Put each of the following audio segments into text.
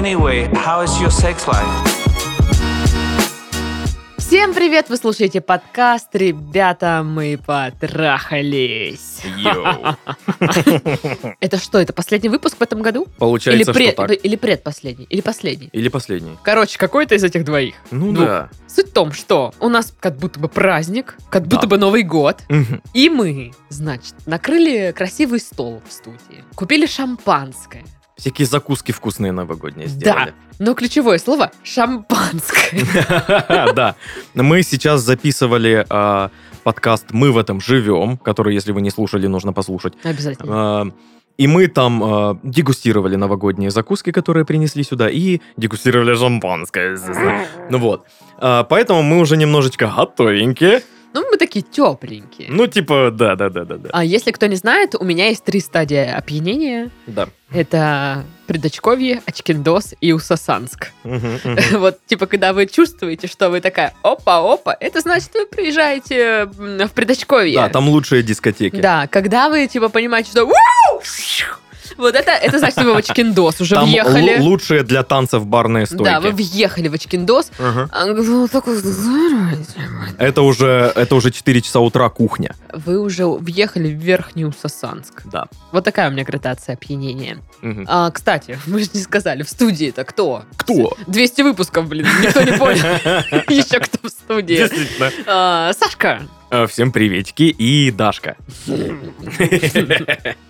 Anyway, how is your sex life? Всем привет! Вы слушаете подкаст «Ребята, мы потрахались». Йоу. Это что, это последний выпуск в этом году? Или, Получается, пред- что так. или предпоследний? Или последний? Или последний. Короче, какой-то из этих двоих. Ну Двух. да. Суть в том, что у нас как будто бы праздник, как будто Да. бы Новый год, и мы, значит, накрыли красивый стол в студии, купили шампанское. Всякие закуски вкусные новогодние сделали. Но ключевое слово – шампанское. Да. Мы сейчас записывали а, подкаст «Мы в этом живем», который, если вы не слушали, нужно послушать. Обязательно. А, И мы там а, дегустировали новогодние закуски, которые принесли сюда, и дегустировали шампанское. Ну вот. А, Поэтому мы уже немножечко готовенькие. Ну, мы такие тепленькие. Ну, типа, да-да-да-да-да. А если кто не знает, у меня есть три стадии опьянения. Да. Это предочковье, очкиндос и усасанск. Мгм, мгм. Вот, типа, когда вы чувствуете, что вы такая опа-опа, это значит, вы приезжаете в предочковье. Да, там лучшие дискотеки. Да, когда вы, типа, понимаете, что! Вот это, это значит, вы в очкиндос уже Там въехали. лу- лучшие для танцев барные стойки. Да, вы въехали в очкиндос. Ага. А, ну. Это уже, это уже 4 часа утра кухня. Вы уже въехали в Верхний Усасанск. Да. Вот такая у меня градация опьянения. А, кстати, мы же не сказали, в студии-то кто? Кто? 200 выпусков, блин, никто не понял. Еще кто в студии. Действительно. А, Сашка. А, Всем приветики и Дашка.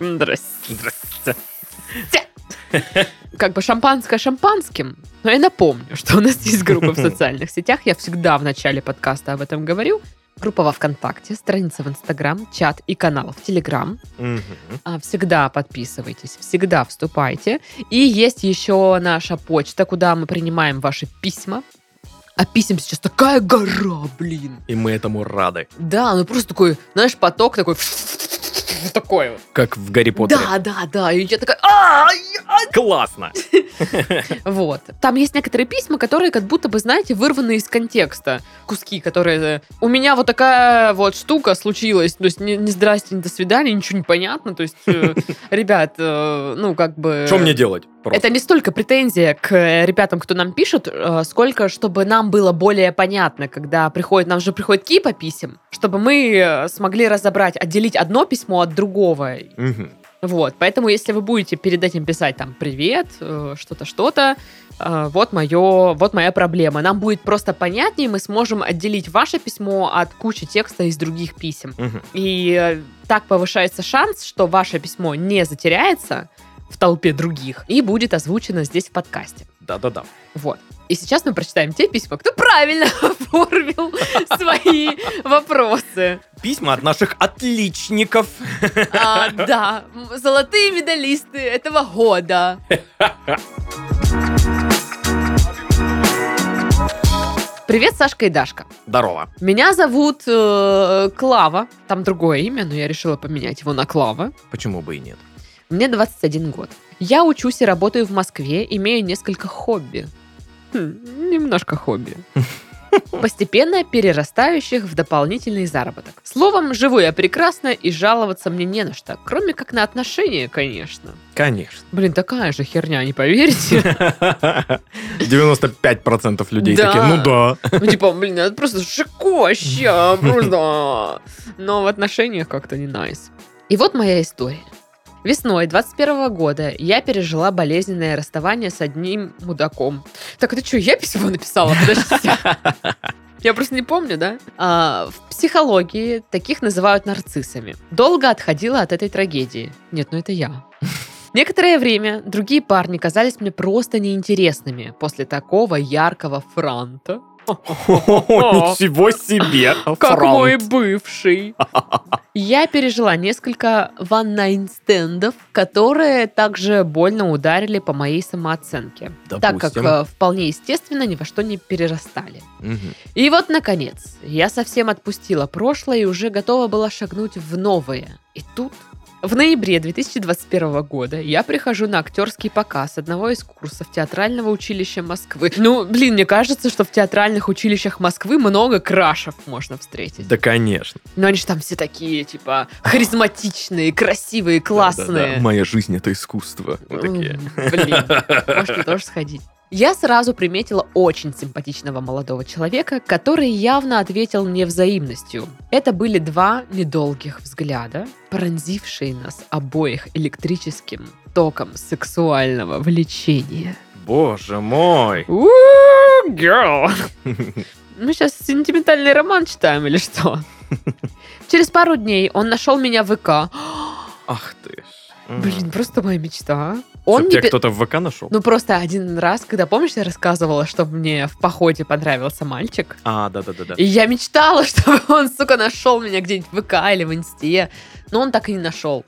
Здрасте. Как бы шампанское шампанским, но я напомню, что у нас есть группа в социальных сетях. Я всегда в начале подкаста об этом говорю. Группа во ВКонтакте, страница в Инстаграм, чат и канал в Телеграм. А, Всегда подписывайтесь, всегда вступайте. И есть еще наша почта, куда мы принимаем ваши письма. А писем сейчас такая гора, блин. И мы этому рады. Да, ну просто такой, знаешь, поток такой... Такой вот. Как в Гарри Поттере. Да, да, да. И я такая... Классно. Вот. Там есть некоторые письма, которые как будто бы, знаете, вырваны из контекста. Куски, которые... э, У меня вот такая вот штука случилась. То есть, не, не здрасте, не до свидания, ничего не понятно. То есть, э, ребят, э, ну, как бы... Что мне делать? Просто. Это не столько претензия к ребятам, кто нам пишет, сколько чтобы нам было более понятно, когда приходит, нам же приходит кипа писем, чтобы мы смогли разобрать, отделить одно письмо от другого. Мгм. Вот, поэтому если вы будете перед этим писать там привет, э, что-то, что-то, э, вот мое, вот моя проблема. Нам будет просто понятнее, мы сможем отделить ваше письмо от кучи текста из других писем. Мгм. И э, так повышается шанс, что ваше письмо не затеряется в толпе других и будет озвучено здесь в подкасте. Да-да-да. Вот. И сейчас мы прочитаем те письма, кто правильно оформил свои вопросы. Письма от наших отличников. А, да, золотые медалисты этого года. Привет, Сашка и Дашка. Здорово. Меня зовут э, Клава. Там другое имя, но я решила поменять его на Клава. Почему бы и нет? Мне 21 год. Я учусь и работаю в Москве, имею несколько хобби. Хм, немножко хобби. Постепенно перерастающих в дополнительный заработок. Словом, живу я прекрасно и жаловаться мне не на что, кроме как на отношения, конечно. Конечно. Блин, такая же херня, не поверите? 95% людей Да. такие, ну да. Ну, типа, блин, это просто шикоща, просто. Но в отношениях как-то не найс. И вот моя история. Весной 21 года я пережила болезненное расставание с одним мудаком. Так, это что, я письмо написала? Подождите. Я просто не помню, да? А, в психологии таких называют нарциссами. Долго отходила от этой трагедии. Нет, ну это я. Некоторое время другие парни казались мне просто неинтересными после такого яркого франта. Ничего себе. Как мой бывший. Я пережила несколько ван-найн-стендов, которые также больно ударили по моей самооценке, так как э, вполне естественно ни во что не перерастали. И вот, наконец, я совсем отпустила прошлое и уже готова была шагнуть в новое. И тут В ноябре 2021 года я прихожу на актерский показ одного из курсов театрального училища Москвы. Ну, блин, мне кажется, что в театральных училищах Москвы много крашев можно встретить. Да, конечно. Но они же там все такие, типа, харизматичные, красивые, классные. Да-да-да. Моя жизнь это искусство. Вот такие. Блин, можете тоже сходить. Я сразу приметила очень симпатичного молодого человека, который явно ответил мне взаимностью. Это были два недолгих взгляда, пронзившие нас обоих электрическим током сексуального влечения. Боже мой. У, girl. Мы сейчас сентиментальный роман читаем или что? Через пару дней он нашел меня в ВК. Ах ты ж. Блин, просто моя мечта. Он Чтоб не кто-то в ВК нашел? Ну, просто один раз, когда, помнишь, я рассказывала, что мне в походе понравился мальчик, А, да-да-да. и я мечтала, чтобы он, сука, нашел меня где-нибудь в ВК или в Инсте, но он так и не нашел.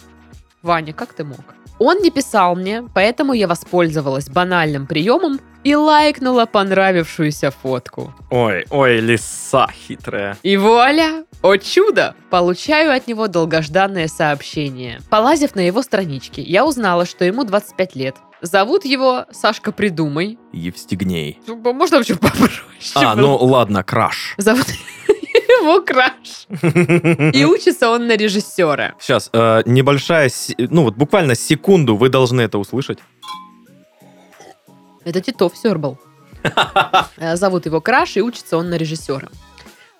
Ваня, как ты мог? Он не писал мне, поэтому я воспользовалась банальным приемом и лайкнула понравившуюся фотку. Ой, ой, лиса хитрая. И вуаля! О чудо! Получаю от него долгожданное сообщение. Полазив на его страничке, я узнала, что ему 25 лет. Зовут его Сашка Придумай. Евстигней. Ну, Можно вообще попроще? А, было? ну ладно, краш. Зовут его Краш. И учится он на режиссера. Сейчас, э, небольшая, ну вот буквально секунду вы должны это услышать. Это Титов Сёрбал. Э, Зовут его Краш, и учится он на режиссера.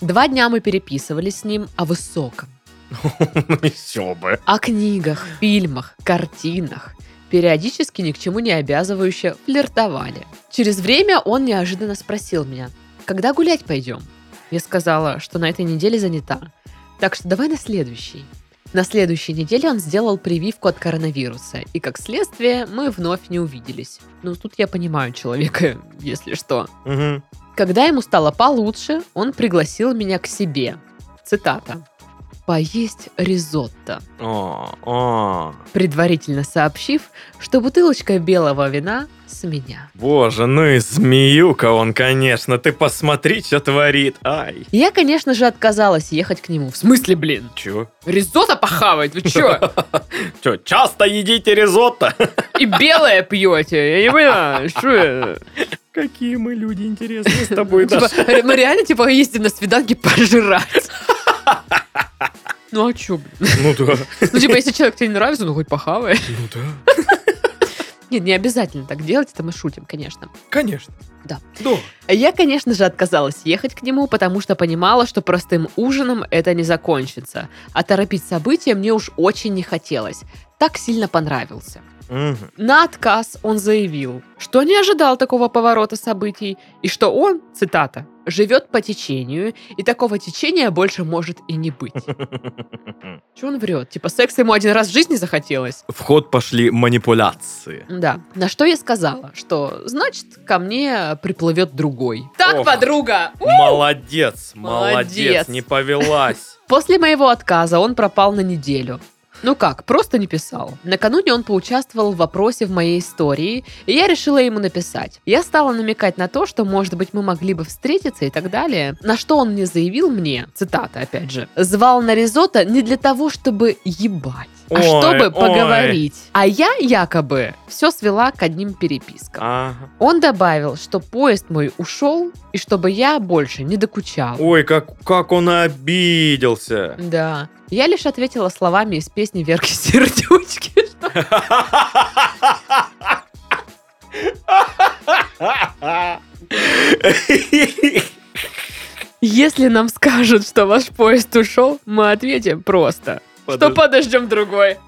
Два дня мы переписывались с ним о высоком. Еще бы. о книгах, фильмах, картинах. Периодически ни к чему не обязывающе флиртовали. Через время он неожиданно спросил меня, когда гулять пойдем? Я сказала, что на этой неделе занята. Так что давай на следующий. На следующей неделе он сделал прививку от коронавируса, и как следствие мы вновь не увиделись. Ну, тут я понимаю человека, если что. Мгм. Когда ему стало получше, он пригласил меня к себе. Цитата. «Поесть ризотто» О, о. предварительно сообщив, что бутылочка белого вина с меня. Боже, ну и змеюка он, конечно. Ты посмотри, что творит. Ай. Я, конечно же, отказалась ехать к нему. В смысле, блин? Чё? Ризотто похавать? Вы чё? Чё, часто едите ризотто? И белое пьете? Я не понимаю, что это? Какие мы люди интересные с тобой, Типа, Даша. мы реально, типа, ездим на свиданки пожрать. Ну а чё, блин? Ну да. Ну, типа, если человек тебе не нравится, ну хоть похавай. Ну да. Нет, не обязательно так делать, это мы шутим, конечно. Конечно. Да. Да. Я, конечно же, отказалась ехать к нему, потому что понимала, что простым ужином это не закончится. А торопить события мне уж очень не хотелось. Так сильно понравился. На отказ он заявил, что не ожидал такого поворота событий, и что он, цитата, живет по течению, и такого течения больше может и не быть. Че он врет? Типа, секса ему один раз в жизни захотелось? В ход пошли манипуляции. Да. На что я сказала, что, значит, ко мне приплывет другой. Так, Ох. подруга! Молодец, молодец, Молодец. не повелась. После моего отказа он пропал на неделю. Ну как, просто не писал. Накануне он поучаствовал в вопросе в моей истории, и я решила ему написать. Я стала намекать на то, что, может быть, мы могли бы встретиться и так далее. На что он мне заявил мне, цитата опять же, «Звал на ризотто не для того, чтобы ебать, Ой, чтобы ой. поговорить». А я якобы все свела к одним перепискам. Ага. Он добавил, что поезд мой ушел, и чтобы я больше не докучал. Ой, как, как он обиделся. Да. Я лишь ответила словами из песни Верки Сердючки. Если нам скажут, что ваш поезд ушел, мы ответим просто, что Подож- подождем другой.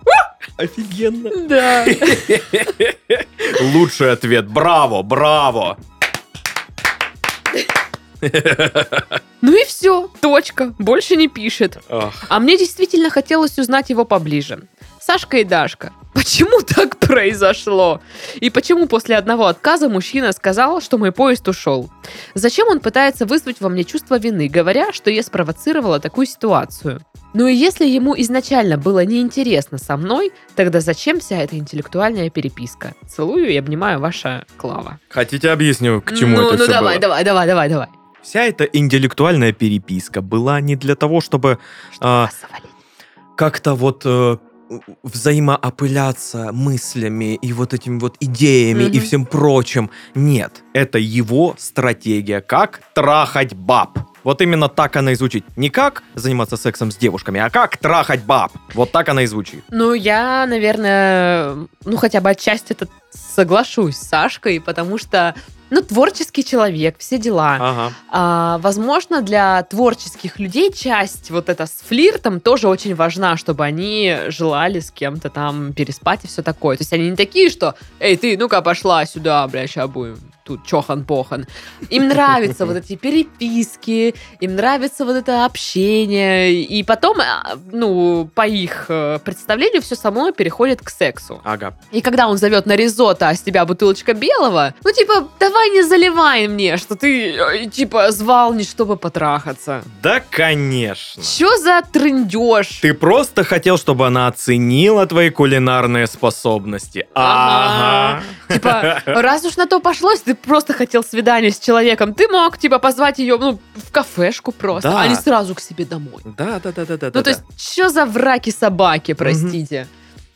Офигенно. Да. Лучший ответ. Браво, браво. Ну и все, точка. Больше не пишет. А мне действительно хотелось узнать его поближе. Сашка и Дашка, почему так произошло? И почему после одного отказа мужчина сказал, что мой поезд ушел? Зачем он пытается вызвать во мне чувство вины, говоря, что я спровоцировала такую ситуацию? Ну и если ему изначально было неинтересно со мной, тогда зачем вся эта интеллектуальная переписка? Целую и обнимаю ваша Клава. хотите объясню, к чему ну, это ну все давай, было? давай, давай, давай, давай. Вся эта интеллектуальная переписка была не для того, чтобы а, Вас завалить. как-то вот э, взаимоопыляться мыслями и вот этими вот идеями и Мгм. всем прочим. Нет, это его стратегия, как трахать баб. Вот именно так она и звучит. Не как заниматься сексом с девушками, а как трахать баб. Вот так она и звучит. Ну, я, наверное, ну, хотя бы отчасти это соглашусь с Сашкой, потому что, ну, творческий человек, все дела. Ага. А, возможно, для творческих людей часть вот эта с флиртом тоже очень важна, чтобы они желали с кем-то там переспать и все такое. То есть они не такие, что «Эй, ты, ну-ка, пошла сюда, бля, сейчас будем тут чохан-похан». Им нравятся вот эти переписки, им нравится вот это общение, и потом, а, ну, по их э, представлению, все само переходит к сексу. Ага. И когда он зовет на ризотто, а с тебя бутылочка белого, ну, типа, давай не заливай мне, что ты, э, типа, звал не чтобы потрахаться. Да, конечно. Чё за трындеж? Ты просто хотел, чтобы она оценила твои кулинарные способности. Ага. Типа, раз уж на то пошло, если ты просто хотел свидание с человеком, ты мог, типа, позвать ее, ну, в кафешку просто, Да. а не сразу к себе домой. Да, да, да, да, да. Ну, то есть, что за враки собаки, простите?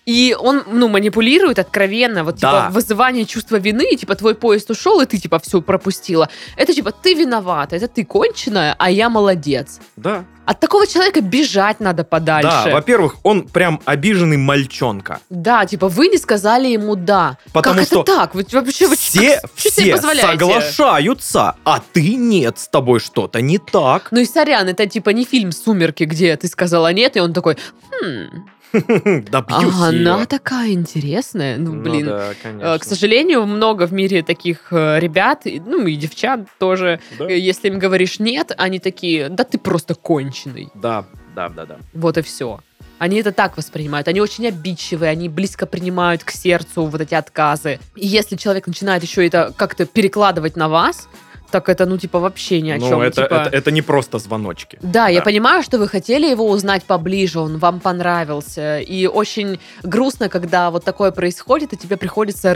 И он, ну, манипулирует откровенно, вот, типа, Да. вызывание чувства вины, типа, твой поезд ушел, и ты, типа, все пропустила. Это, типа, ты виновата, это ты конченая, а я молодец. Да. От такого человека бежать надо подальше. Да, во-первых, он прям обиженный мальчонка. Да, типа, вы не сказали ему «да». Потому как что это так? Вы вообще вы Все, как- что себе все позволяете? соглашаются, а ты нет, с тобой что-то не так. Ну и сорян, это типа не фильм «Сумерки», где ты сказала «нет», и он такой «хм, Да бьюсь а она её. такая интересная». Ну, Ну блин, да, Э, конечно. К сожалению, много в мире таких э, ребят, ну и девчат тоже. Да. Э, Если им говоришь нет, они такие, да ты просто конченый. Да, да, да, да. Вот и все. Они это так воспринимают. Они очень обидчивые, они близко принимают к сердцу вот эти отказы. И если человек начинает еще это как-то перекладывать на вас, так это, ну, типа, вообще ни о Ну, чем. это, типа... это, это не просто звоночки. Да, я Да. понимаю, что вы хотели его узнать поближе, он вам понравился. И очень грустно, когда вот такое происходит, и тебе приходится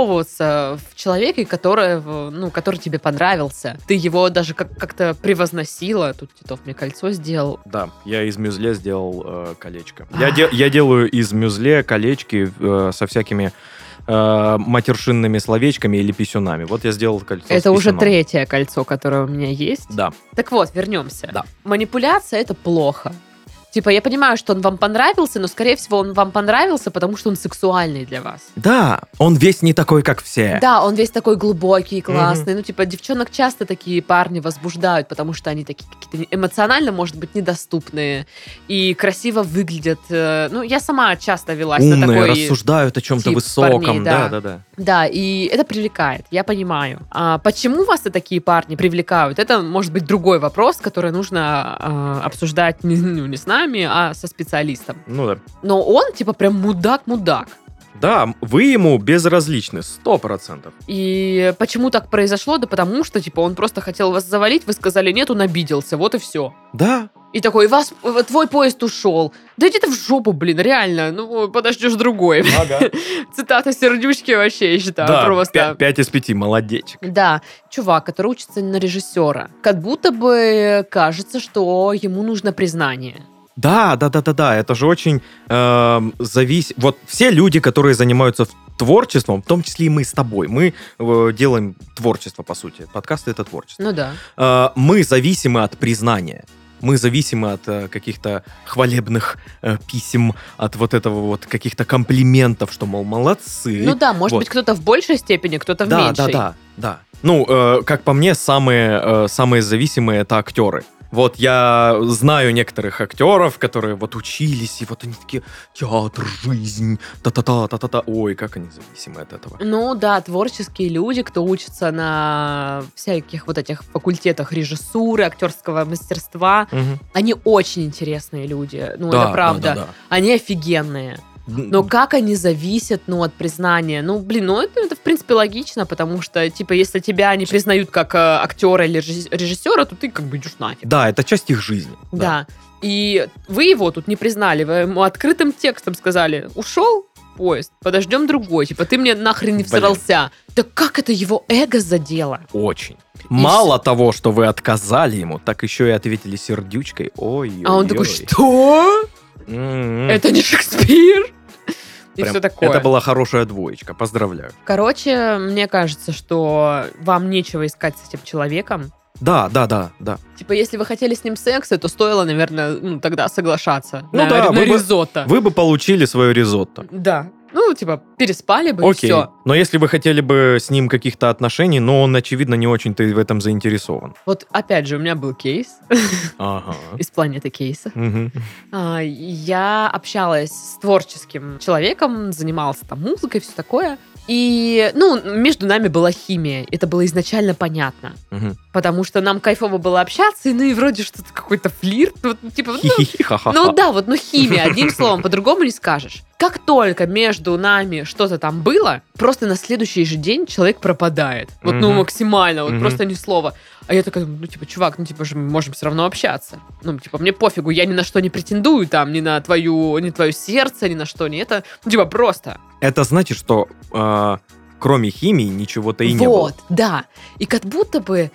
разочаровываться в человеке, который, ну, который тебе понравился. Ты его даже как- как-то превозносила. Тут Титов мне кольцо сделал. Да, я из мюзле сделал э, колечко. Я, де- я делаю из мюзле колечки э, со всякими э, матершинными словечками или писюнами. Вот я сделал кольцо Это уже третье кольцо, которое у меня есть. Да. Так вот, вернемся. Да. Манипуляция это плохо. Типа, я понимаю, что он вам понравился, но, скорее всего, он вам понравился, потому что он сексуальный для вас. Да, он весь не такой, как все. Да, он весь такой глубокий, классный. Ну, типа, девчонок часто такие парни возбуждают, потому что они такие какие-то эмоционально, может быть, недоступные и красиво выглядят. Э, Ну, я сама часто велась на Умные, такой... рассуждают о чем-то высоком. парней, да, да. да, да. Да, и это привлекает, я понимаю. А почему вас и такие парни привлекают? Это может быть другой вопрос, который нужно а, обсуждать не, ну, не с нами, а со специалистом. Ну да. Но он, типа, прям мудак-мудак. Да, вы ему безразличны, сто процентов. И почему так произошло? Да потому что, типа, он просто хотел вас завалить, вы сказали нет, он обиделся, вот и все. Да, И такой, вас, э, твой поезд ушел. Да иди ты в жопу, блин, реально. Ну, подождешь другой. ага. Цитата сердючки вообще, я считаю, Да, просто. пя- пять из пяти, молодечек. Да, чувак, который учится на режиссера. Как будто бы кажется, что ему нужно признание. Да, да, да, да, да. Это же очень эм, завис... Вот все люди, которые занимаются творчеством, в том числе и мы с тобой, мы э, делаем творчество, по сути. Подкасты — это творчество. Ну да. Э, мы зависимы от признания. Мы зависимы от э, каких-то хвалебных э, писем, от вот этого вот каких-то комплиментов, что, мол, молодцы. Ну да, может Вот. быть, кто-то в большей степени, кто-то в да, меньшей. да, да, да. Ну, э, как по мне, самые, э, самые зависимые это актеры. Вот я знаю некоторых актеров, которые вот учились, и вот они такие, театр, жизнь, та-та-та, та-та-та. Ой, как они зависимы от этого. Ну да, творческие люди, кто учится на всяких вот этих факультетах режиссуры, актерского мастерства, Мгм. они очень интересные люди. Ну, Да, это правда. да, да, Они офигенные. Да. Но как они зависят, ну, от признания? Ну, блин, ну, это, это, в принципе, логично, потому что, типа, если тебя не признают как э, актера или режисс- режиссера, то ты как бы идешь нафиг. Да, это часть их жизни. Да. И вы его тут не признали, вы ему открытым текстом сказали, ушел поезд, подождем другой, типа, ты мне нахрен не всрался. Да как это его эго задело? Очень. Мало того, что вы отказали ему, так еще и ответили сердючкой. Ой, А он такой, что? М-м. Это не Шекспир. И Прям все такое. Это была хорошая двоечка, поздравляю. Короче, мне кажется, что вам нечего искать с этим человеком. Да, да, да, да. Типа, если вы хотели с ним секса, то стоило, наверное, ну, тогда соглашаться Ну на, да, на вы бы- ризотто. Вы бы получили свое ризотто. Да. Ну, типа, переспали бы, и Окей. все. Но если вы хотели бы с ним каких-то отношений, но он, очевидно, не очень-то и в этом заинтересован. Вот, опять же, у меня был кейс Ага. из планеты кейса. А, Я общалась с творческим человеком, занималась там музыкой, все такое. И, ну, между нами была химия. Это было изначально понятно. Мгм. Потому что нам кайфово было общаться, и, ну и вроде что-то какой-то флирт. Вот, типа, ну. Ну да, вот, ну химия, одним словом, по-другому не скажешь. Как только между нами что-то там было, просто на следующий же день человек пропадает. Вот, ну, Мгм. максимально, вот Мгм. просто ни слова. А я такая, ну, типа, чувак, ну, типа же мы можем все равно общаться. Ну, типа, мне пофигу, я ни на что не претендую, там, ни на твою, ни твое сердце, ни на что, ни это. Ну, типа, просто. Это значит, что э, кроме химии ничего-то и не было. вот, да. И как будто бы,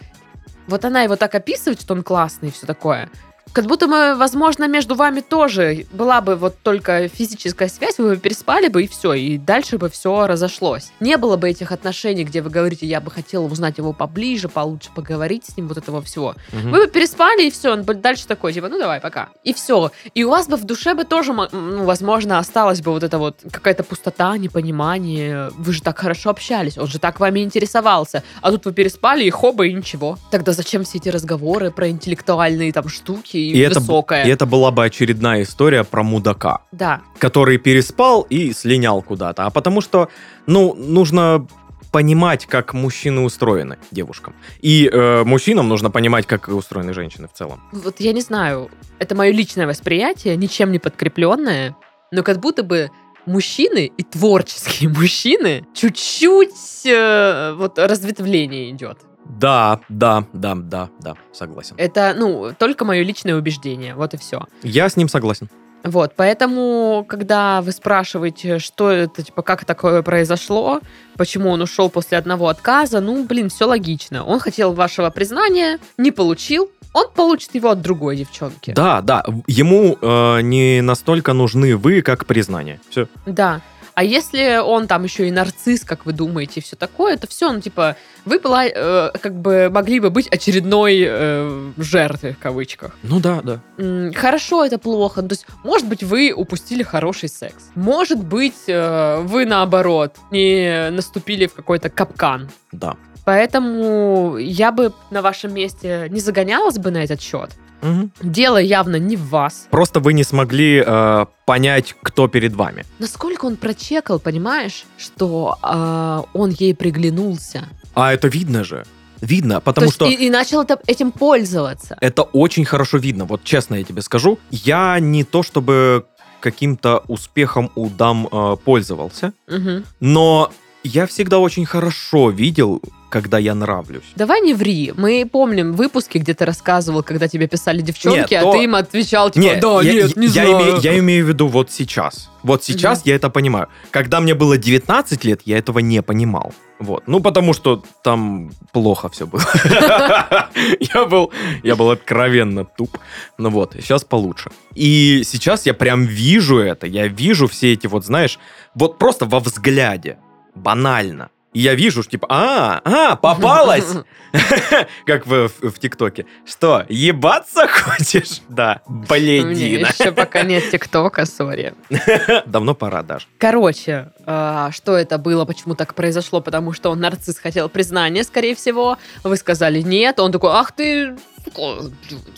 вот она его так описывает, что он классный и все такое. Как будто мы, возможно, между вами тоже была бы вот только физическая связь, вы бы переспали бы и все, и дальше бы все разошлось. Не было бы этих отношений, где вы говорите, я бы хотела узнать его поближе, получше поговорить с ним, вот этого всего. Мгм. Вы бы переспали, и все, он бы дальше такой, типа, ну давай, пока. И все. И у вас бы в душе бы тоже, ну, возможно, осталась бы вот эта вот какая-то пустота, непонимание. Вы же так хорошо общались, он же так вами интересовался. А тут вы переспали, и хоба, и ничего. Тогда зачем все эти разговоры про интеллектуальные там штуки и, И это, б- высокое? и это была бы очередная история про мудака, Да. который переспал и слинял куда-то. А потому что, ну, нужно понимать, как мужчины устроены девушкам. И э, мужчинам нужно понимать, как устроены женщины в целом. Вот я не знаю, это мое личное восприятие, ничем не подкрепленное, но как будто бы мужчины и творческие мужчины чуть-чуть э, вот разветвление идет. Да, да, да, да, да, согласен. Это, ну, только мое личное убеждение, вот и все. Я с ним согласен. Вот, поэтому, когда вы спрашиваете, что это, типа, как такое произошло, почему он ушел после одного отказа, ну, блин, все логично. Он хотел вашего признания, не получил, он получит его от другой девчонки. Да, да, ему э, не настолько нужны вы, как признание. Все. Да. А если он там еще и нарцисс, как вы думаете, и все такое, то все, ну, типа, вы была, э, как бы, могли бы быть очередной э, жертвой, в кавычках. Ну да, да. М, Хорошо, это плохо. Ну, То есть, может быть, вы упустили хороший секс. Может быть, э, вы, наоборот, не наступили в какой-то капкан. Да. Поэтому я бы на вашем месте не загонялась бы на этот счет. Мгм. Дело явно не в вас. Просто вы не смогли э, понять, кто перед вами. Насколько он прочекал, понимаешь, что а, он ей приглянулся. А это видно же. Видно, потому То что... и, и начал это- этим пользоваться. Это очень хорошо видно. Вот честно я тебе скажу, я не то чтобы каким-то успехом у дам э, пользовался, Мгм. но я всегда очень хорошо видел, когда я нравлюсь. Давай не ври. Мы помним выпуски, где ты рассказывал, когда тебе писали девчонки, Нет, а то- ты им отвечал, типа, Не, да, я, нет, не я знаю. Имею, я имею в виду вот сейчас. Вот сейчас я это понимаю. Когда мне было 19 лет, я этого не понимал. Вот. Ну, потому что там плохо все было. Я был, я был откровенно туп. Ну вот, сейчас получше. И сейчас я прям вижу это. Я вижу все эти вот, знаешь, вот просто во взгляде. Банально. И я вижу, что типа, а, а, попалась! Как в, ТикТоке. Что, ебаться хочешь? Да, бледина. еще пока нет ТикТока, сори. Давно пора даже. Короче, а, что это было, почему так произошло? Потому что он нарцисс хотел признания, скорее всего. Вы сказали нет. Он такой, ах ты, сука,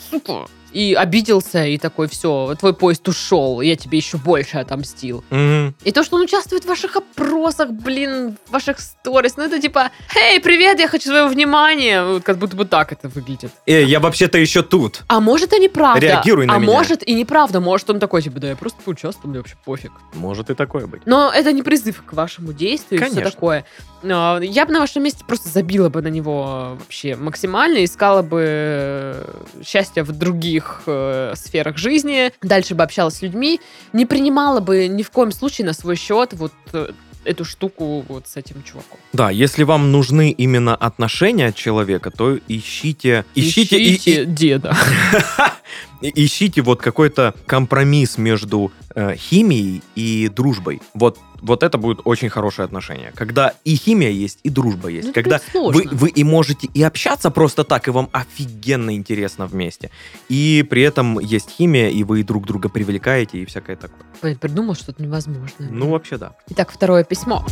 сука. И обиделся, и такой, все, твой поезд ушел, я тебе еще больше отомстил. Мгм. И то, что он участвует в ваших опросах, блин, в ваших сторис, ну это типа, «Эй, привет, я хочу своего внимания!» Вот Как будто бы так это выглядит. Эй, я вообще-то еще тут. А может и неправда. Реагируй на а меня. может и неправда. Может он такой, типа, да я просто поучаствовал, мне вообще пофиг. Может и такое быть. Но это не призыв к вашему действию и все Конечно. такое. Но Я бы на вашем месте просто забила бы на него вообще максимально, искала бы э, счастье в других э, сферах жизни, дальше бы общалась с людьми, не принимала бы ни в коем случае на свой счет вот э, эту штуку вот с этим чуваком. Да, если вам нужны именно отношения от человека, то ищите... Ищите, и- и- деда. Ищите вот какой-то компромисс между э, химией и дружбой. Вот, вот это будет очень хорошее отношение. Когда и химия есть, и дружба есть. Ну, Когда вы, вы и можете и общаться просто так, и вам офигенно интересно вместе. И при этом есть химия, и вы друг друга привлекаете, и всякое такое. Блин, придумал что-то невозможное. Ну, вообще да. Итак, второе письмо.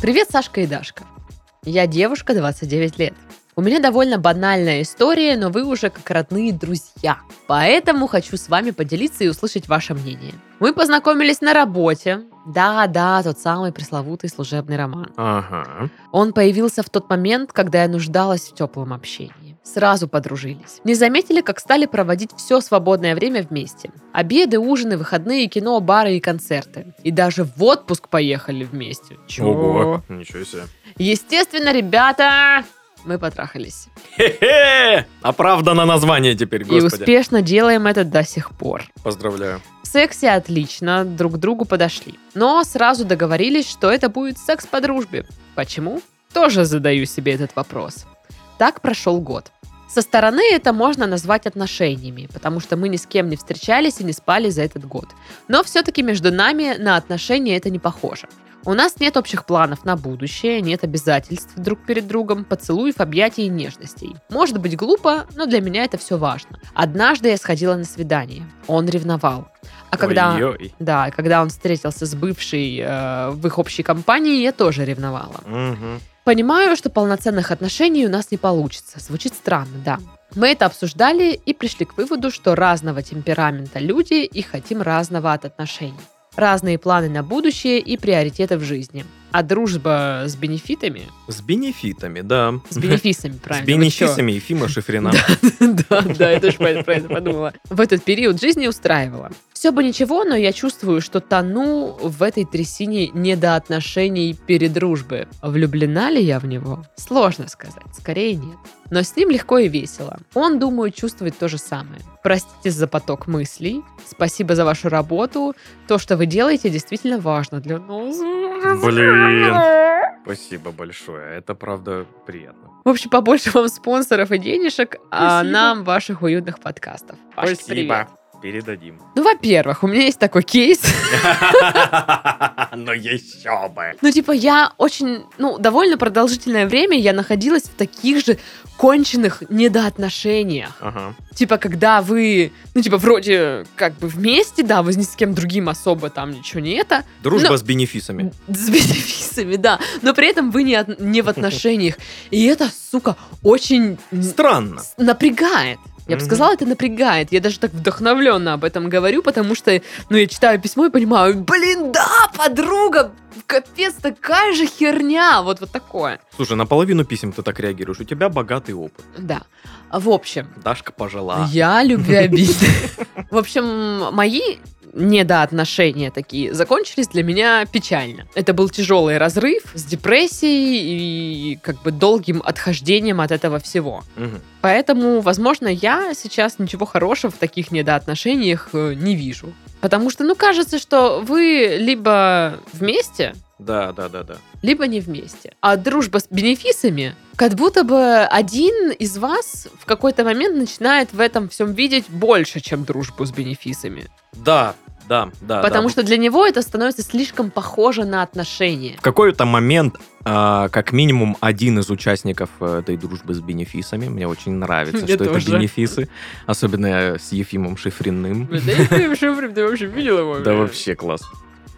Привет, Сашка и Дашка. Я девушка, 29 лет. У меня довольно банальная история, но вы уже как родные друзья. Поэтому хочу с вами поделиться и услышать ваше мнение. Мы познакомились на работе. Да-да, тот самый пресловутый служебный роман. Ага. Он появился в тот момент, когда я нуждалась в теплом общении. Сразу подружились. Не заметили, как стали проводить все свободное время вместе. Обеды, ужины, выходные, кино, бары и концерты. И даже в отпуск поехали вместе. Чего? ничего себе. Естественно, ребята, мы потрахались. Хе-хе! Оправдано название теперь, И господи. успешно делаем это до сих пор. Поздравляю. В сексе отлично, друг к другу подошли. Но сразу договорились, что это будет секс по дружбе. Почему? Тоже задаю себе этот вопрос. Так прошел год. Со стороны это можно назвать отношениями, потому что мы ни с кем не встречались и не спали за этот год. Но все-таки между нами на отношения это не похоже. У нас нет общих планов на будущее, нет обязательств друг перед другом, поцелуев, объятий и нежностей. Может быть глупо, но для меня это все важно. Однажды я сходила на свидание. Он ревновал. А когда... Ой-ой. Да, когда он встретился с бывшей э, в их общей компании, я тоже ревновала. Мгм. Понимаю, что полноценных отношений у нас не получится. Звучит странно, да. Мы это обсуждали и пришли к выводу, что разного темперамента люди и хотим разного от отношений. Разные планы на будущее и приоритеты в жизни. А дружба с бенефитами, С бенефитами, да. с бенефисами, С правильно. чё? бенефисами Ефима Шифрина. Да, да, я тоже про это подумала. В этот период жизни устраивала. Все бы ничего, но я чувствую, что тону в этой трясине недоотношений перед дружбы. Влюблена ли я в него? Сложно сказать, скорее нет. Но с ним легко и весело. Он, думаю, чувствует то же самое. Простите за поток мыслей. Спасибо за вашу работу. То, что вы делаете, действительно важно для нас. Блин. Спасибо большое. Это правда приятно. В общем, побольше вам спонсоров и денежек, а Спасибо. нам ваших уютных подкастов. Пашечка, привет. Передадим. Ну, во-первых, у меня есть такой кейс. Ну еще бы. Ну, типа, я очень, ну, довольно продолжительное время я находилась в таких же конченых недоотношениях. Ага. Типа, когда вы, ну, типа, вроде как бы вместе, да, вы ни с кем другим особо там ничего не это. Дружба Но- с бенефисами. С бенефисами, да. Но при этом вы не, от- не в отношениях. И это, сука, очень Странно. напрягает. Я бы сказала, это напрягает. Я даже так вдохновленно об этом говорю, потому что, ну, я читаю письмо и понимаю, блин, да, подруга, капец, такая же херня. Вот, вот такое. Слушай, на половину писем ты так реагируешь. У тебя богатый опыт. Да. В общем, Дашка пожила. я любвеобильная. В общем, мои недоотношения такие закончились для меня печально. Это был тяжелый разрыв с депрессией и как бы долгим отхождением от этого всего. Мгм. Поэтому, возможно, я сейчас ничего хорошего в таких недоотношениях э, не вижу. Потому что, ну, кажется, что вы либо вместе, Да, да, да, да. либо не вместе. А дружба с бенефисами, как будто бы один из вас в какой-то момент начинает в этом всем видеть больше, чем дружбу с бенефисами. Да, да, да. Потому да. что для него это становится слишком похоже на отношения. В какой-то момент, а, как минимум, один из участников э, этой дружбы с бенефисами, мне очень нравится, Мне что тоже. это бенефисы, особенно с Ефимом Шифриным. Ты вообще видел его? Да вообще класс.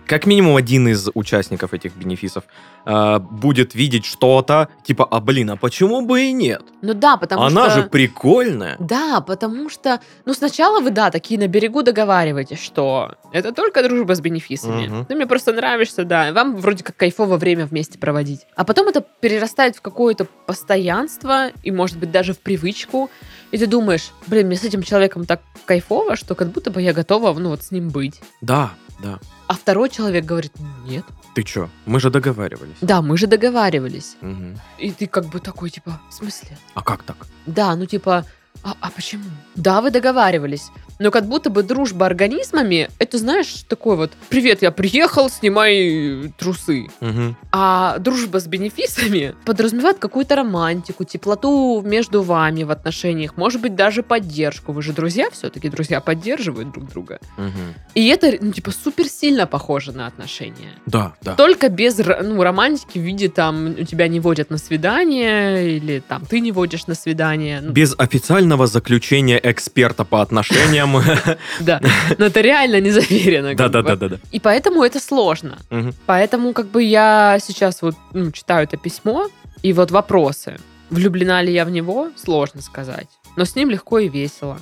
Как минимум один из участников этих бенефисов а, будет видеть что-то, типа, а блин, а почему бы и нет? Ну да, потому Она что... же прикольная. Да, потому что, ну, сначала вы, да, такие на берегу договариваетесь, что это только дружба с бенефисами. Мгм. Ты мне просто нравишься, да, вам вроде как кайфово время вместе проводить. А потом это перерастает в какое-то постоянство и, может быть, даже в привычку. И ты думаешь, блин, мне с этим человеком так кайфово, что как будто бы я готова, ну, вот с ним быть. Да, да. А второй человек говорит, нет. Ты чё? Мы же договаривались. Да, мы же договаривались. Мгм. И ты как бы такой, типа, в смысле? А как так? Да, ну типа, а, а почему? Да, вы договаривались. Но как будто бы дружба организмами, это, знаешь, такой вот, привет, я приехал, снимай трусы. Мгм. А дружба с бенефисами подразумевает какую-то романтику, теплоту между вами в отношениях, может быть, даже поддержку. Вы же друзья все-таки, друзья поддерживают друг друга. Мгм. И это, ну, типа, супер сильно похоже на отношения. Да, да. Только без ну, романтики в виде, там, у тебя не водят на свидание, или там ты не водишь на свидание. Ну, Без официального заключения эксперта по отношениям. да. Но это реально не заверено. Да-да-да-да. И поэтому это сложно. Поэтому как бы я сейчас вот ну, читаю это письмо, и вот вопросы. Влюблена ли я в него? Сложно сказать. Но с ним легко и весело.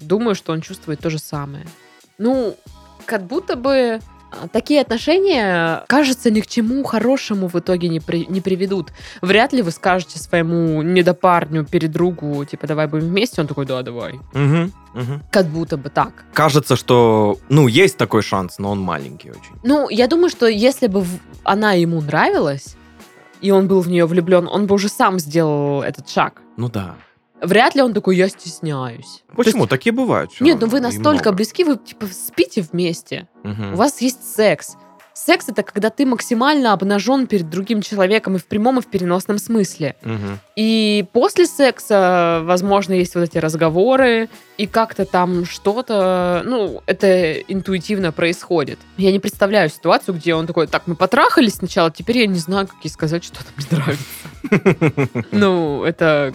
Думаю, что он чувствует то же самое. Ну, как будто бы такие отношения, кажется, ни к чему хорошему в итоге не, при- не приведут. Вряд ли вы скажете своему недопарню, передругу, типа, давай будем вместе. Он такой, да, давай. Мгм. Мгм. Как будто бы так. Кажется, что, ну, есть такой шанс, но он маленький очень. Ну, я думаю, что если бы она ему нравилась, и он был в нее влюблен, он бы уже сам сделал этот шаг. Ну да. Вряд ли он такой, я стесняюсь. Почему? есть- Такие бывают. нет, ну вы настолько близки, вы типа спите вместе. Мгм. У вас есть секс. Секс это когда ты максимально обнажен перед другим человеком и в прямом, и в переносном смысле. Мгм. И после секса, возможно, есть вот эти разговоры, и как-то там что-то, ну, это интуитивно происходит. Я не представляю ситуацию, где он такой, так, мы потрахались сначала, теперь я не знаю, как ей сказать, что там не нравится. Ну, это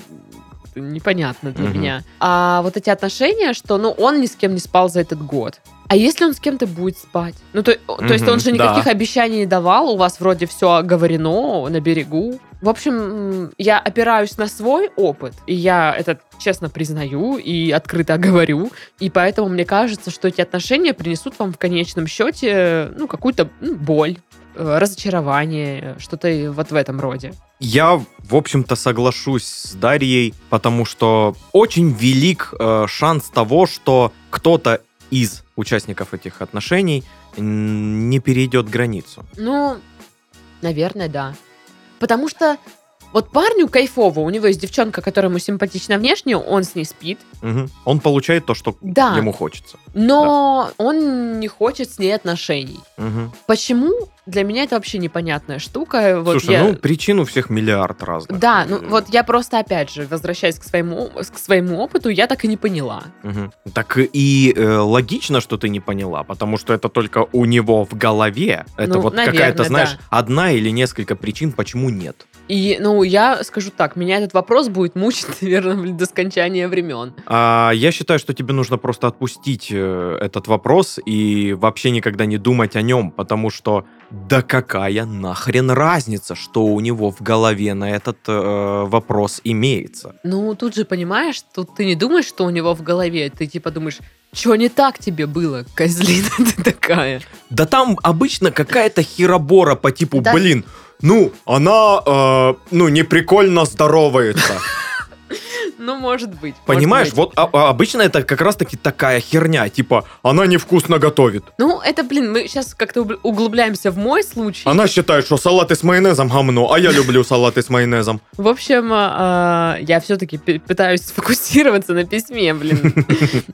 непонятно для Мгм. меня. А вот эти отношения, что, ну, он ни с кем не спал за этот год. А если он с кем-то будет спать? Ну, то, то есть он же никаких да. обещаний не давал, у вас вроде все оговорено на берегу. В общем, я опираюсь на свой опыт, и я это честно признаю и открыто говорю, и поэтому мне кажется, что эти отношения принесут вам в конечном счете, ну, какую-то ну, боль, э, разочарование, что-то вот в этом роде. Я, в общем-то, соглашусь с Дарьей, потому что очень велик э, шанс того, что кто-то из участников этих отношений не перейдет границу. Ну, наверное, да. Потому что вот парню кайфово, у него есть девчонка, которая ему симпатична внешне, он с ней спит, Мгм. Он получает то, что Да. ему хочется. но он не хочет с ней отношений. Мгм. Почему? Для меня это вообще непонятная штука. Вот Слушай, я- ну причин у всех миллиард разных. Да, ну вот я просто опять же, возвращаясь к своему, к своему опыту, я так и не поняла. Мгм. Так и э, логично, что ты не поняла, потому что это только у него в голове. Это Ну, вот какая-то, знаешь, да. одна или несколько причин, почему нет. И, ну, я скажу так, меня этот вопрос будет мучить, наверное, до скончания времен. А я считаю, что тебе нужно просто отпустить э, этот вопрос и вообще никогда не думать о нем, потому что да какая нахрен разница, что у него в голове на этот э, вопрос имеется. Ну, тут же, понимаешь, тут ты не думаешь, что у него в голове, ты типа думаешь, что не так тебе было, козлина ты такая. Да там обычно какая-то херобора по типу, Да. блин, ну, она, э, ну, не прикольно здоровается. Ну, может быть. может Понимаешь, быть. вот а- а обычно это как раз-таки такая херня, типа, она невкусно готовит. Ну, это, блин, мы сейчас как-то убл- углубляемся в мой случай. Она считает, что салаты с майонезом говно, а я люблю салаты с майонезом. В общем, а, я все-таки пытаюсь сфокусироваться на письме, блин,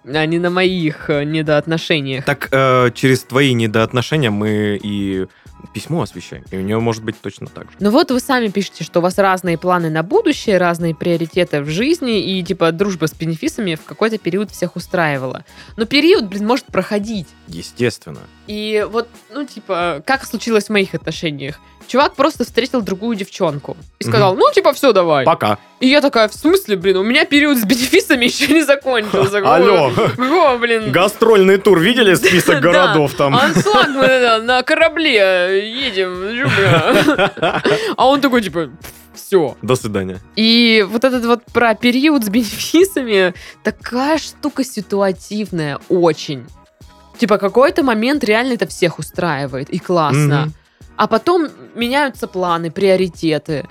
а не на моих э, недоотношениях. Так э, через твои недоотношения мы и письмо освещаем, и у нее может быть точно так же. Ну вот вы сами пишете, что у вас разные планы на будущее, разные приоритеты в жизни, и типа дружба с бенефисами в какой-то период всех устраивала. Но период, блин, может проходить. Естественно. И вот, ну, типа, как случилось в моих отношениях? Чувак просто встретил другую девчонку и сказал, ну, типа, все, давай. Пока. И я такая, в смысле, блин, у меня период с бенефисами еще не закончился. Алло. Какого, блин? Гастрольный тур, видели список городов там? Аншлаг мы на корабле едем. А он такой, типа, все. До свидания. И вот этот вот про период с бенефисами, такая штука ситуативная очень. Типа какой-то момент реально это всех устраивает, и классно. Мгм. А потом меняются планы, приоритеты.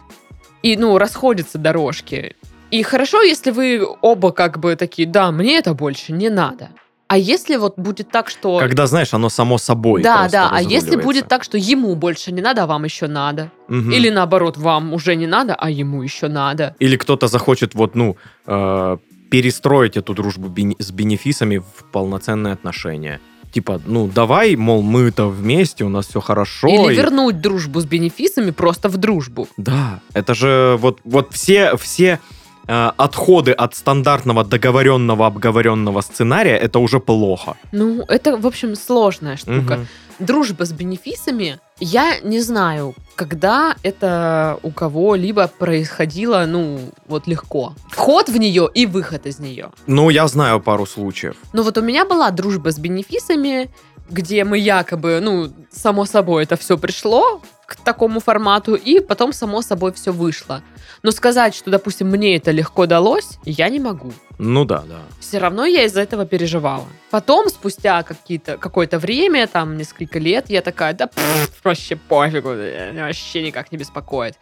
И, ну, расходятся дорожки. И хорошо, если вы оба как бы такие, да, мне это больше не надо. А если вот будет так, что... Когда, знаешь, оно само собой да, да, а если будет так, что ему больше не надо, а вам еще надо? Мгм. Или наоборот, вам уже не надо, а ему еще надо? Или кто-то захочет вот, ну, э, перестроить эту дружбу бени- с бенефисами в полноценные отношения. Типа, ну давай, мол, мы-то вместе, у нас все хорошо. Или и- вернуть дружбу с бенефисами просто в дружбу. Да, это же вот, вот все, все отходы от стандартного договоренного, обговоренного сценария, это уже плохо. Ну, это, в общем, сложная штука. Мгм. Дружба с бенефисами, я не знаю, когда это у кого-либо происходило, ну, вот легко. Вход в нее и выход из нее. Ну, я знаю пару случаев. Ну, вот у меня была дружба с бенефисами, где мы якобы, ну, само собой это все пришло к такому формату, и потом само собой все вышло. Но сказать, что, допустим, мне это легко далось, я не могу. Ну да, да. все равно я из-за этого переживала. Потом, спустя какие-то, какое-то время, там, несколько лет, я такая, да пф, вообще пофигу, э, вообще никак не беспокоит.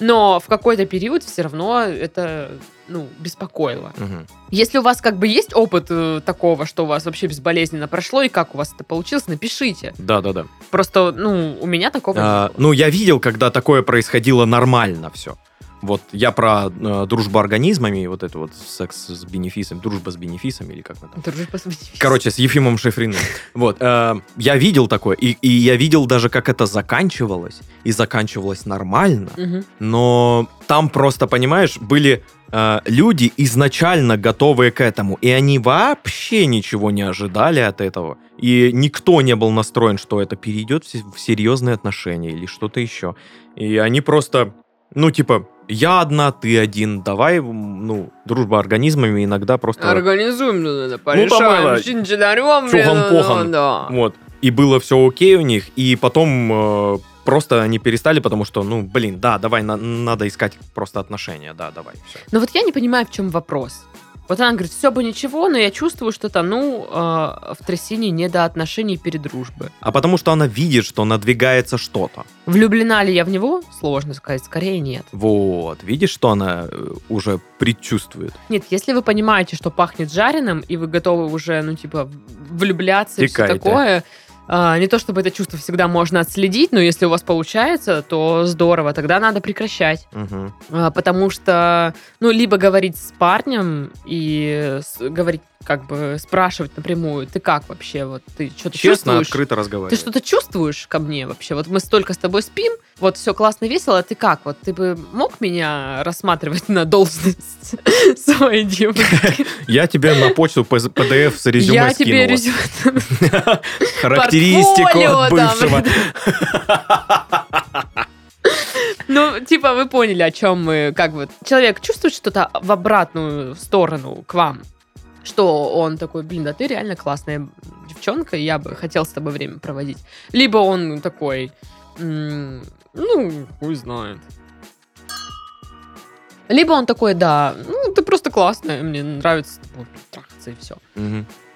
Но в какой-то период все равно это, ну, беспокоило. Мгм. Если у вас как бы есть опыт э, такого, что у вас вообще безболезненно прошло, и как у вас это получилось, напишите. Да, да, да. Просто, ну, у меня такого А, не было. ну, я видел, когда такое происходило нормально все. Вот я про э, дружбу организмами, вот это вот секс с бенефисом, дружба с бенефисами, или как там. Дружба с бенефисами. Короче, с Ефимом Шифриным. Вот. э, я видел такое, и, и я видел даже, как это заканчивалось, и заканчивалось нормально, Мгм. но там просто, понимаешь, были э, люди изначально готовые к этому, и они вообще ничего не ожидали от этого, и никто не был настроен, что это перейдет в серьезные отношения или что-то еще. И они просто, ну, типа, я одна, ты один, давай, ну, дружба организмами иногда просто... Организуем, ну, это, порешаем, это, чинчинарем, чухан-похан. да. Вот. И было все окей у них, и потом э, просто они перестали, потому что, ну, блин, да, давай, на- надо искать просто отношения, да, давай, все. Но вот я не понимаю, в чем вопрос. Вот она говорит, все бы ничего, но я чувствую, что то ну, э, в трясине не до отношений передружбы. А потому что она видит, что надвигается что-то. Влюблена ли я в него? Сложно сказать, скорее нет. Вот, видишь, что она э, уже предчувствует. Нет, если вы понимаете, что пахнет жареным, и вы готовы уже, ну, типа, влюбляться и все Текайте. такое, а, не то чтобы это чувство всегда можно отследить, но если у вас получается, то здорово, тогда надо прекращать. А, Потому что, ну, либо говорить с парнем и говорить, как бы спрашивать напрямую, ты как вообще, вот ты что-то Честно, чувствуешь? открыто Ты разговаривать. что-то чувствуешь ко мне вообще? Вот мы столько с тобой спим, вот все классно, весело, а ты как? Вот ты бы мог меня рассматривать на должность своей девушки? Я тебе на почту PDF с резюме Я тебе резюме... Характеристику бывшего. Ну, типа, вы поняли, о чем мы, как бы, человек чувствует что-то в обратную сторону к вам, что он такой, блин, да ты реально классная девчонка, я бы хотел с тобой время проводить. Либо он такой, «М, ну, хуй знает. Либо он такой, да, ну, ты просто классная, мне нравится с тобой трахаться и все.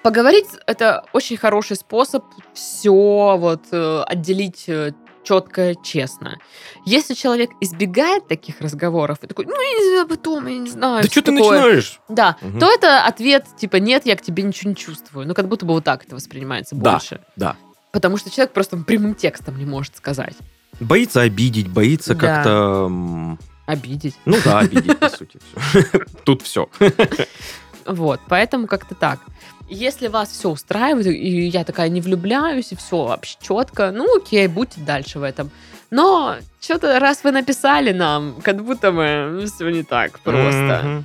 Поговорить это очень хороший способ все вот э, отделить четко, честно. Если человек избегает таких разговоров и такой, ну я не знаю, потом, я не знаю. Да что ты такое». начинаешь? Да, Мгм. то это ответ типа нет, я к тебе ничего не чувствую. Ну как будто бы вот так это воспринимается Да, больше. да. Потому что человек просто прямым текстом не может сказать. Боится обидеть, боится Да. как-то... Обидеть. Ну да, обидеть, по сути. Тут все. Вот, поэтому как-то так. Если вас все устраивает, и я такая не влюбляюсь, и все вообще четко, ну окей, будьте дальше в этом. Но что-то раз вы написали нам, как будто бы все не так просто.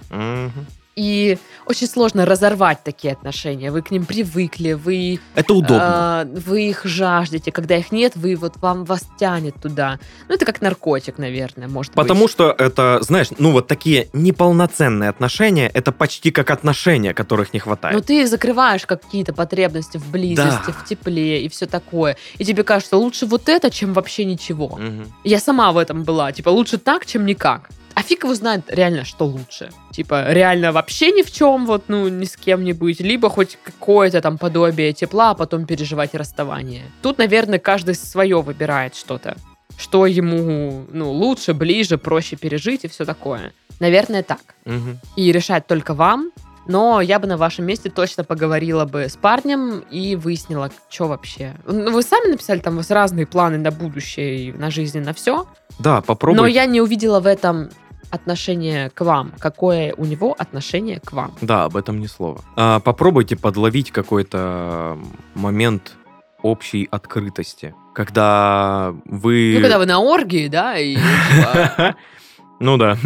И очень сложно разорвать такие отношения. Вы к ним привыкли, вы, Это удобно. а, вы их жаждете. Когда их нет, вы вот вам вас тянет туда. Ну, это как наркотик, наверное, может Потому быть. что это, знаешь, ну вот такие неполноценные отношения, это почти как отношения, которых не Ну, хватает. ты закрываешь какие-то потребности в близости, Да. в тепле и все такое. И тебе кажется, лучше вот это, чем вообще ничего. Мгм. Я сама в этом была. Типа, лучше так, чем никак. А фиг его знает реально, что лучше. Типа, реально вообще ни в чем, вот, ну, ни с кем не быть. Либо хоть какое-то там подобие тепла, а потом переживать расставание. Тут, наверное, каждый свое выбирает что-то. Что ему, ну, лучше, ближе, проще пережить и все такое. Наверное, так Мгм. и решать только вам. Но я бы на вашем месте точно поговорила бы с парнем и выяснила, что вообще. Ну, Вы сами написали, там у вас разные планы на будущее и на жизнь, и на все. Да, попробуй. Но я не увидела в этом отношение к вам, какое у него отношение к вам. Да, об этом ни слова. А, попробуйте подловить какой-то момент общей открытости, когда вы... Ну, когда вы на оргии, да, и типа, Ну да.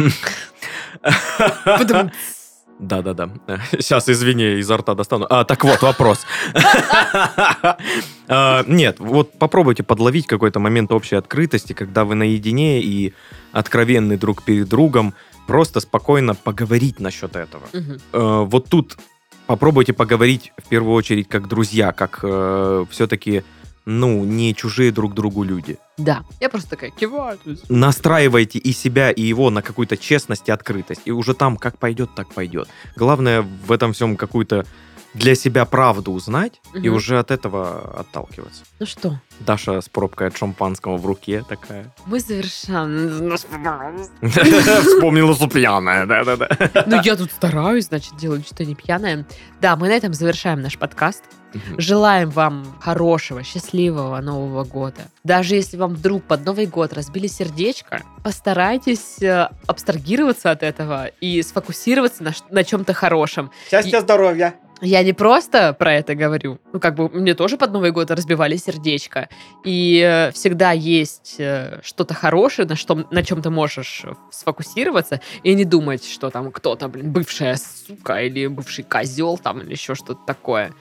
Да-да-да. Сейчас, извини, изо рта достану. А, так вот, вопрос. А, Нет, вот попробуйте подловить какой-то момент общей открытости, когда вы наедине и откровенны друг перед другом, просто спокойно поговорить насчет этого. Э, Вот тут попробуйте поговорить в первую очередь как друзья, как все-таки, ну, не чужие друг другу люди. Да. Я просто такая киваю. настраивайте и себя, и его на какую-то честность и открытость. И уже там как пойдет, так пойдет. Главное в этом всем какую-то для себя правду узнать и Мгм. уже от этого отталкиваться. Ну что, Даша с пробкой от шампанского в руке такая. мы завершаем. Вспомнила, что пьяная, да-да-да. Ну, я тут стараюсь, значит, делаю что-то не пьяное. Да, мы на этом завершаем наш подкаст. Желаем вам хорошего, счастливого Нового года. Даже если вам вдруг под Новый год разбили сердечко, постарайтесь э, абстрагироваться от этого и сфокусироваться на, на чем-то хорошем. Счастья, здоровья. Я не просто про это говорю. Ну, как бы мне тоже под Новый год разбивали сердечко. И э, всегда есть э, что-то хорошее, на, что, на чем ты можешь сфокусироваться, и не думать, что там кто-то, блин, бывшая сука или бывший козел там или еще что-то такое.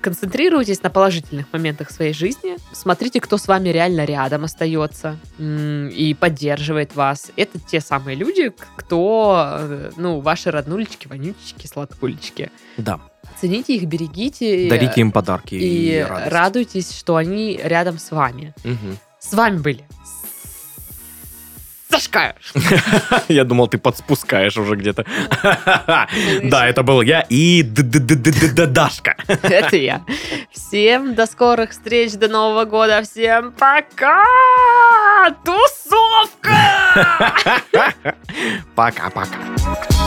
Концентрируйтесь на положительных моментах своей жизни. Смотрите, кто с вами реально рядом остается и поддерживает вас. Это те самые люди, кто, э, ну, ваши роднулечки, вонючечки, сладкулечки. Да. Цените их, берегите. Дарите им подарки и, и радость. радуйтесь, что они рядом с вами. Мгм. С вами были Сашка! Я думал, ты подспускаешь уже где-то. Да, это был я и Дашка. Это я. Всем до скорых встреч, до Нового года. Всем пока! Тусовка! Пока-пока.